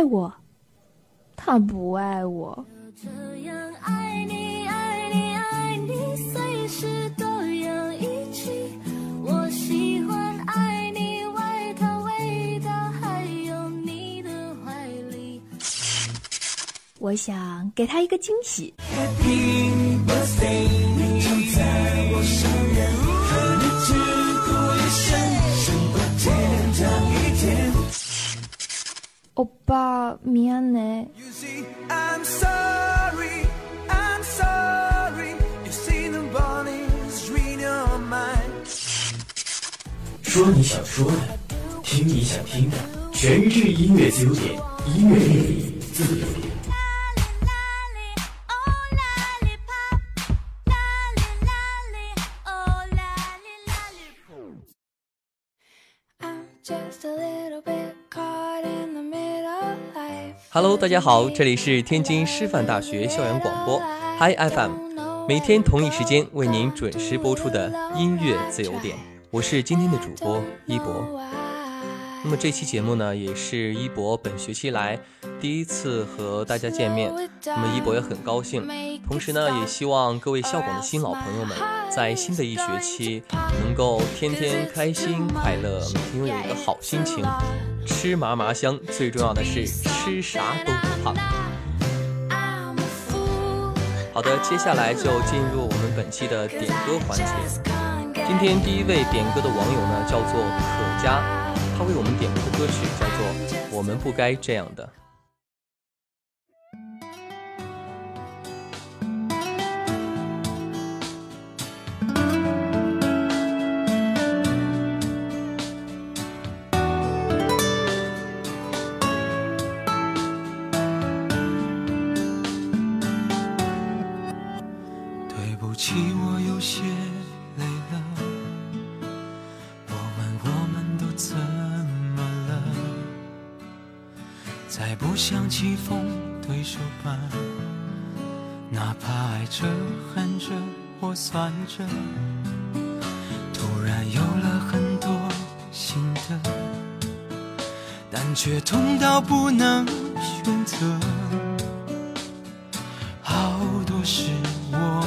爱我，他不爱我。这样爱你，爱你，爱你，随时都要一起。我喜欢爱你，外套味道，还有你的怀里。我想给他一个惊喜。Read your mind. 说你想说的，听你想听的，全智音乐自由点，音乐魅力自由点。Hello，大家好，这里是天津师范大学校园广播 Hi FM，每天同一时间为您准时播出的音乐自由点，我是今天的主播一博。那么这期节目呢，也是一博本学期来第一次和大家见面，那么一博也很高兴。同时呢，也希望各位校广的新老朋友们，在新的一学期能够天天开心快乐，每天拥有一个好心情，吃嘛嘛香，最重要的是吃啥都不胖。好的，接下来就进入我们本期的点歌环节。今天第一位点歌的网友呢，叫做可嘉，他为我们点歌的歌曲叫做《我们不该这样的》。起，我有些累了。我问我们都怎么了？再不想棋逢对手吧，哪怕爱着、恨着或算着，突然有了很多心得，但却痛到不能选择。好多事我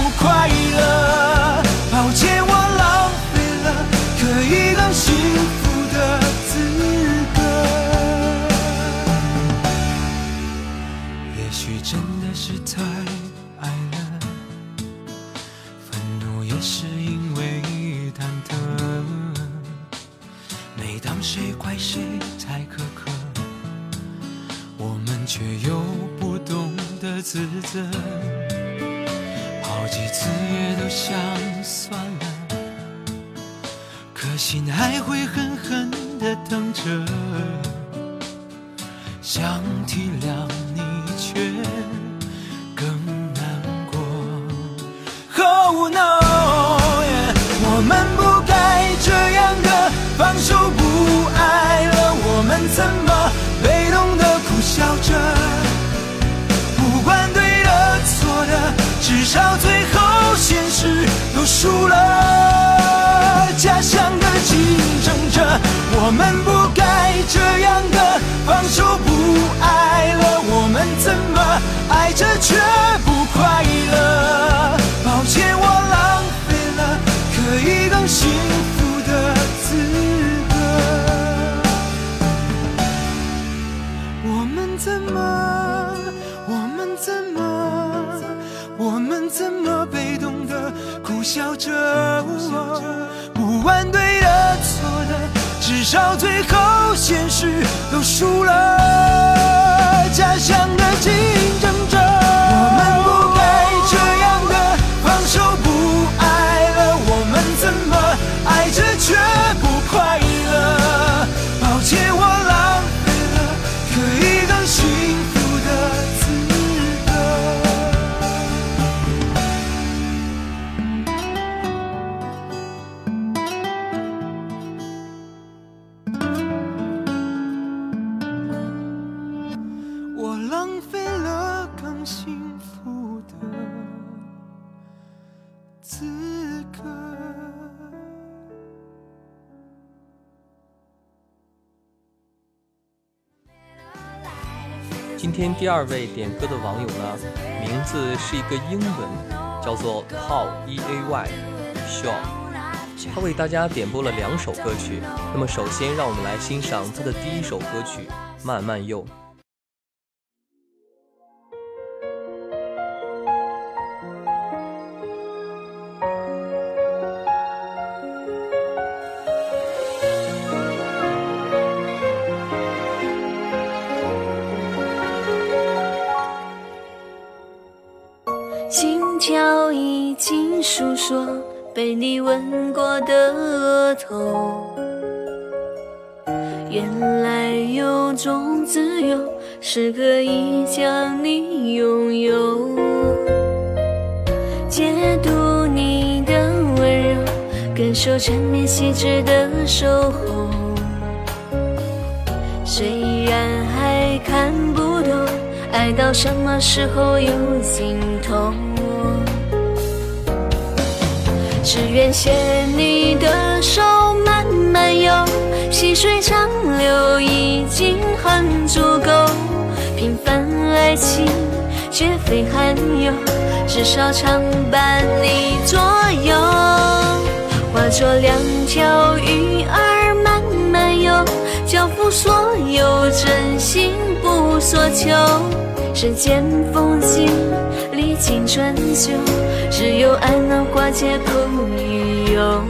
可心还会狠狠地疼着。想体谅你，却更难过。Oh no，我们不该这样的放手不爱了，我们怎么被动的苦笑着？不管对的错的，至少最后现实都输了。假想的竞争者，我们不该这样的放手不爱了，我们怎么。爱着却不快乐。抱歉，我浪费了可以更幸福的资格。我们怎么？我们怎么？我们怎么被动的苦笑着？少最后现实都输了。福的资格。今天第二位点歌的网友呢，名字是一个英文，叫做 Paul E A Y Shaw。他为大家点播了两首歌曲。那么首先，让我们来欣赏他的第一首歌曲《慢慢又》。诉说被你吻过的额头，原来有种自由是可以将你拥有，解读你的温柔，感受缠绵细致的守候。虽然还看不懂，爱到什么时候有尽头？只愿牵你的手慢慢游，细水长流已经很足够。平凡爱情绝非罕有，至少常伴你左右。化作两条鱼儿慢慢游，交付所有真心所求。世间风景历尽春秋，只有爱能化解苦与忧。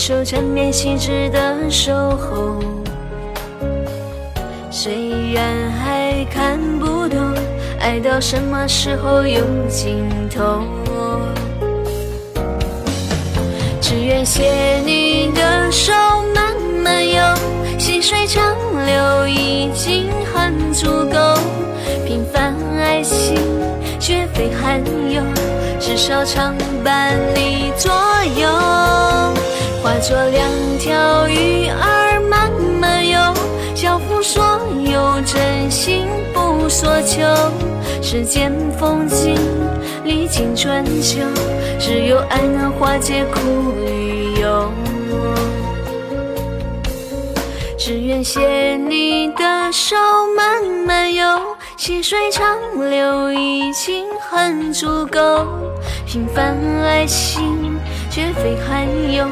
感受缠绵细致的守候。虽然还看不懂，爱到什么时候有尽头？只愿携你的手慢慢游，细水长流已经很足够。平凡爱情绝非罕有，至少常伴你左右。化作两条鱼儿慢慢游，交付所有真心不所求。世间风景历经春秋，只有爱能化解苦与忧。只愿携你的手慢慢游，细水长流已经很足够。平凡爱情绝非罕有，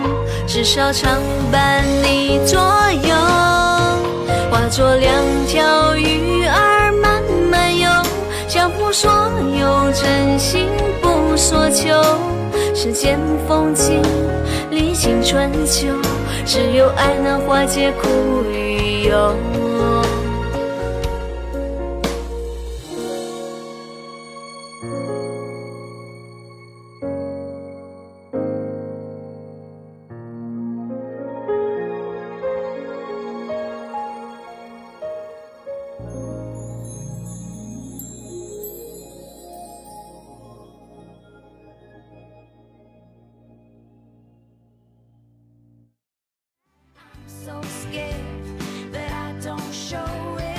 至少常伴你左右。化作两条鱼儿慢慢游，相互所有真心不所求。世间风景历经春秋，只有爱能化解苦与忧。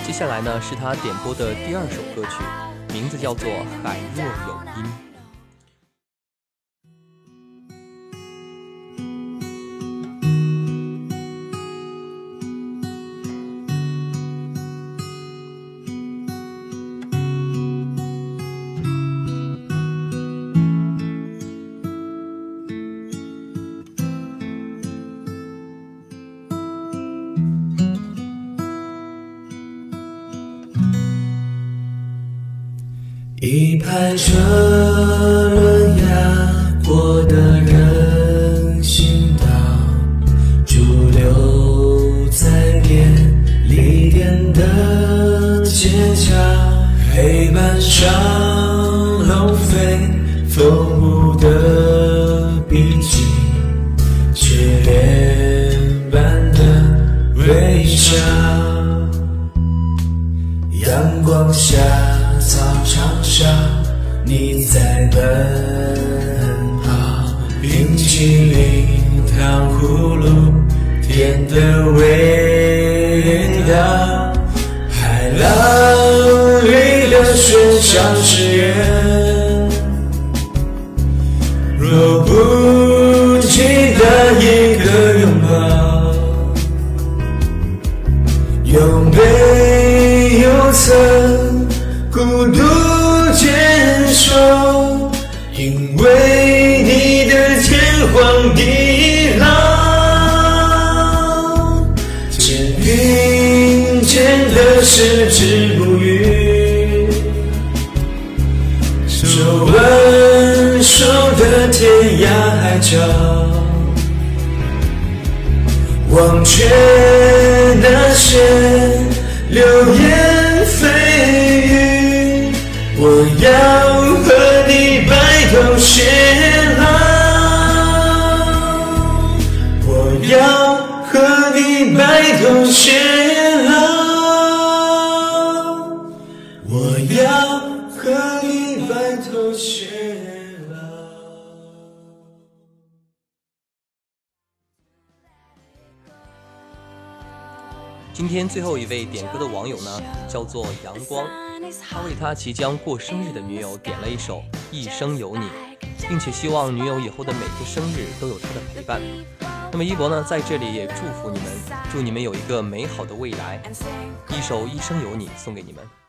接下来呢是他点播的第二首歌曲，名字叫做《海若有音》。一排车轮压过的人行道，驻留在便利店的街角，黑板上龙飞凤舞的笔记，却脸般的微笑，阳光下。像誓言，若不记得一个拥抱，有没有曾？孤独坚守，因为你的天荒地老，肩并肩的矢角，忘却那些流言蜚语。我要和你白头偕最后一位点歌的网友呢，叫做阳光，他为他即将过生日的女友点了一首《一生有你》，并且希望女友以后的每个生日都有他的陪伴。那么一博呢，在这里也祝福你们，祝你们有一个美好的未来。一首《一生有你》送给你们。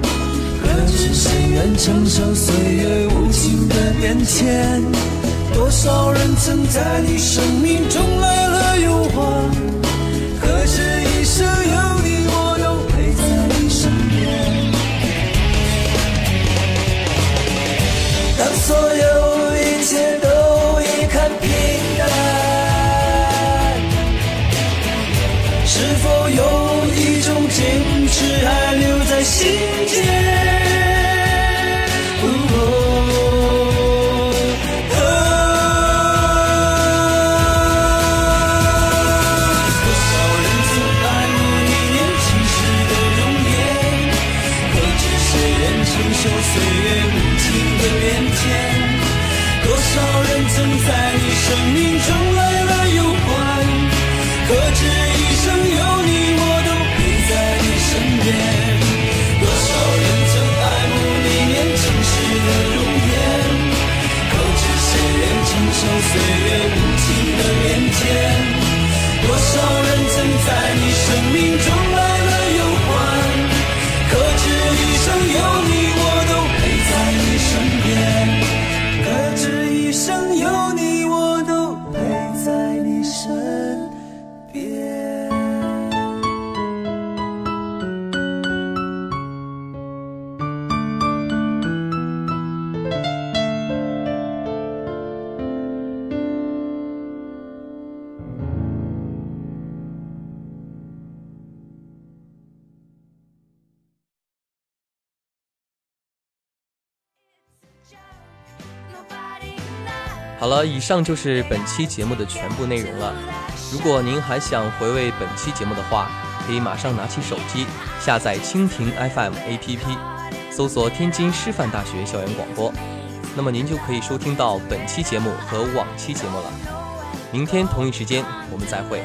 可知谁愿承受岁月无情的变迁？多少人曾在你生命中来了又还，可是一生有你，我都陪在你身边。当所有好了，以上就是本期节目的全部内容了。如果您还想回味本期节目的话，可以马上拿起手机下载蜻蜓 FM APP，搜索天津师范大学校园广播，那么您就可以收听到本期节目和往期节目了。明天同一时间我们再会。